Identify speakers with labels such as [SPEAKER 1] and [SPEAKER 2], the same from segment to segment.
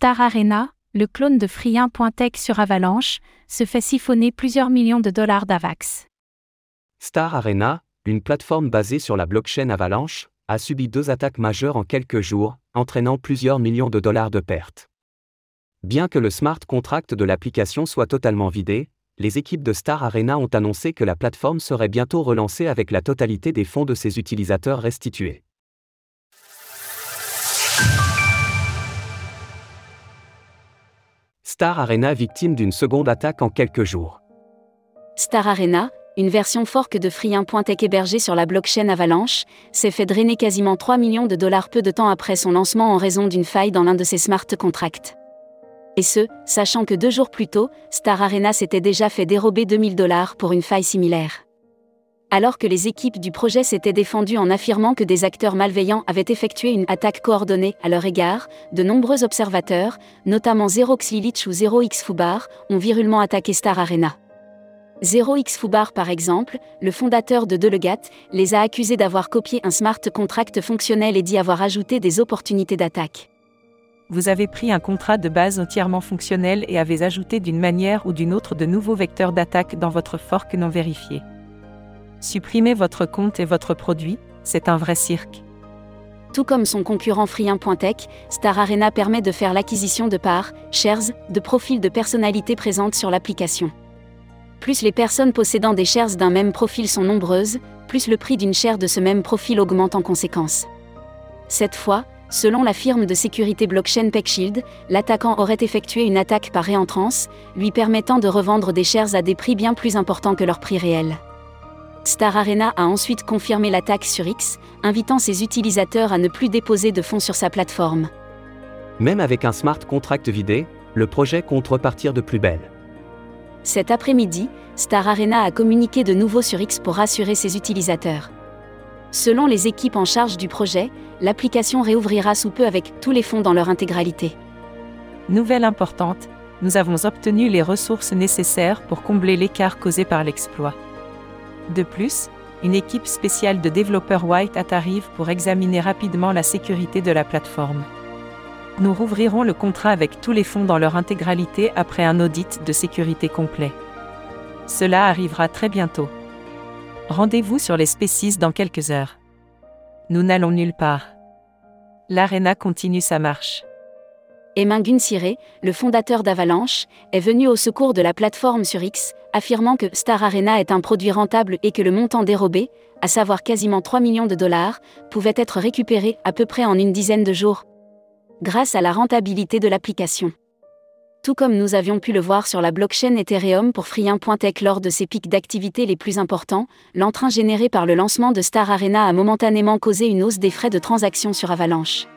[SPEAKER 1] Star Arena, le clone de Free1.tech sur Avalanche, se fait siphonner plusieurs millions de dollars d'Avax.
[SPEAKER 2] Star Arena, une plateforme basée sur la blockchain Avalanche, a subi deux attaques majeures en quelques jours, entraînant plusieurs millions de dollars de pertes. Bien que le smart contract de l'application soit totalement vidé, les équipes de Star Arena ont annoncé que la plateforme serait bientôt relancée avec la totalité des fonds de ses utilisateurs restitués. Star Arena victime d'une seconde attaque en quelques jours.
[SPEAKER 3] Star Arena, une version fork de Free1.tech hébergée sur la blockchain Avalanche, s'est fait drainer quasiment 3 millions de dollars peu de temps après son lancement en raison d'une faille dans l'un de ses smart contracts. Et ce, sachant que deux jours plus tôt, Star Arena s'était déjà fait dérober 2000 dollars pour une faille similaire. Alors que les équipes du projet s'étaient défendues en affirmant que des acteurs malveillants avaient effectué une attaque coordonnée à leur égard, de nombreux observateurs, notamment Xerox Lilich ou Zero X Fubar, ont virulement attaqué Star Arena. Zero X Fubar par exemple, le fondateur de Delegat, les a accusés d'avoir copié un smart contract fonctionnel et d'y avoir ajouté des opportunités d'attaque.
[SPEAKER 4] Vous avez pris un contrat de base entièrement fonctionnel et avez ajouté d'une manière ou d'une autre de nouveaux vecteurs d'attaque dans votre fork non vérifié. Supprimer votre compte et votre produit, c'est un vrai cirque.
[SPEAKER 3] Tout comme son concurrent Free1.tech, Star Arena permet de faire l'acquisition de parts, shares, de profils de personnalités présentes sur l'application. Plus les personnes possédant des shares d'un même profil sont nombreuses, plus le prix d'une share de ce même profil augmente en conséquence. Cette fois, selon la firme de sécurité blockchain PeckShield, l'attaquant aurait effectué une attaque par réentrance, lui permettant de revendre des shares à des prix bien plus importants que leur prix réel. Star Arena a ensuite confirmé l'attaque sur X, invitant ses utilisateurs à ne plus déposer de fonds sur sa plateforme.
[SPEAKER 2] Même avec un smart contract vidé, le projet compte repartir de plus belle.
[SPEAKER 3] Cet après-midi, Star Arena a communiqué de nouveau sur X pour rassurer ses utilisateurs. Selon les équipes en charge du projet, l'application réouvrira sous peu avec tous les fonds dans leur intégralité.
[SPEAKER 4] Nouvelle importante, nous avons obtenu les ressources nécessaires pour combler l'écart causé par l'exploit. De plus, une équipe spéciale de développeurs White Hat arrive pour examiner rapidement la sécurité de la plateforme. Nous rouvrirons le contrat avec tous les fonds dans leur intégralité après un audit de sécurité complet. Cela arrivera très bientôt. Rendez-vous sur les Species dans quelques heures. Nous n'allons nulle part. L'Arena continue sa marche.
[SPEAKER 3] Emin Gunsiré, le fondateur d'Avalanche, est venu au secours de la plateforme sur X, affirmant que Star Arena est un produit rentable et que le montant dérobé, à savoir quasiment 3 millions de dollars, pouvait être récupéré à peu près en une dizaine de jours. Grâce à la rentabilité de l'application. Tout comme nous avions pu le voir sur la blockchain Ethereum pour Free1.tech lors de ses pics d'activité les plus importants, l'entrain généré par le lancement de Star Arena a momentanément causé une hausse des frais de transaction sur Avalanche.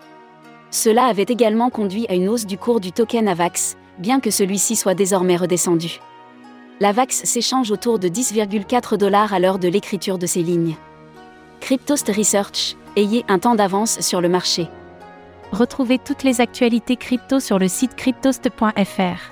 [SPEAKER 3] Cela avait également conduit à une hausse du cours du token AVAX, bien que celui-ci soit désormais redescendu. L'AVAX s'échange autour de 10,4 dollars à l'heure de l'écriture de ces lignes. Cryptost Research, ayez un temps d'avance sur le marché.
[SPEAKER 1] Retrouvez toutes les actualités crypto sur le site cryptost.fr.